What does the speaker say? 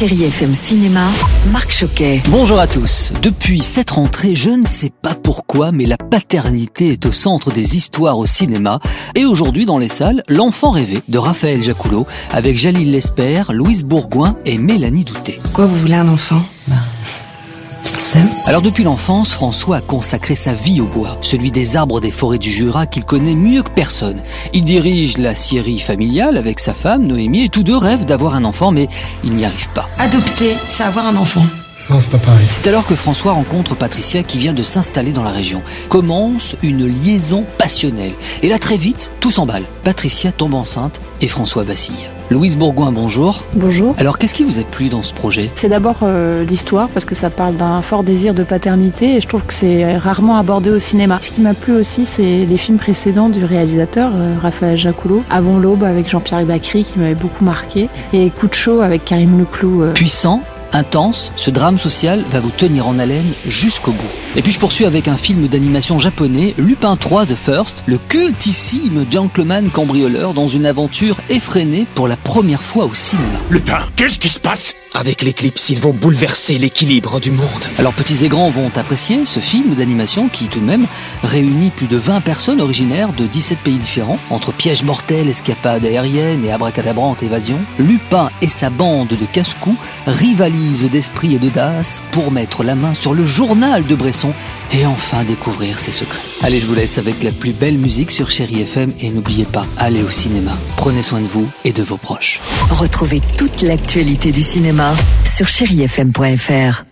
Chérie FM Cinéma, Marc Choquet. Bonjour à tous. Depuis cette rentrée, je ne sais pas pourquoi, mais la paternité est au centre des histoires au cinéma. Et aujourd'hui, dans les salles, L'enfant rêvé de Raphaël Jacoulot avec Jalil Lesper, Louise Bourgoin et Mélanie Douté. Pourquoi vous voulez un enfant? Alors depuis l'enfance, François a consacré sa vie au bois, celui des arbres des forêts du Jura qu'il connaît mieux que personne. Il dirige la scierie familiale avec sa femme, Noémie, et tous deux rêvent d'avoir un enfant, mais ils n'y arrivent pas. Adopter, c'est avoir un enfant. Non, c'est pas pareil. C'est alors que François rencontre Patricia qui vient de s'installer dans la région. Commence une liaison passionnelle. Et là très vite, tout s'emballe. Patricia tombe enceinte et François vacille. Louise Bourgoin, bonjour. Bonjour. Alors qu'est-ce qui vous a plu dans ce projet? C'est d'abord euh, l'histoire parce que ça parle d'un fort désir de paternité et je trouve que c'est rarement abordé au cinéma. Ce qui m'a plu aussi, c'est les films précédents du réalisateur euh, Raphaël Jacoulot, Avant l'aube avec Jean-Pierre Bacry qui m'avait beaucoup marqué et Coup de chaud avec Karim Leclou. euh. Puissant, intense, ce drame social va vous tenir en haleine jusqu'au bout. Et puis je poursuis avec un film d'animation japonais, Lupin 3 The First, le cultissime gentleman cambrioleur dans une aventure effrénée pour la première fois au cinéma. Lupin, qu'est-ce qui se passe? Avec l'éclipse, ils vont bouleverser l'équilibre du monde. Alors petits et grands vont apprécier ce film d'animation qui tout de même réunit plus de 20 personnes originaires de 17 pays différents, entre pièges mortels, escapades aériennes et abracadabrantes évasions. Lupin et sa bande de casse-cou rivalisent d'esprit et d'audace pour mettre la main sur le journal de Bresson et enfin découvrir ses secrets. Allez, je vous laisse avec la plus belle musique sur Chéri FM et n'oubliez pas, allez au cinéma. Prenez soin de vous et de vos proches. Retrouvez toute l'actualité du cinéma sur chérifm.fr.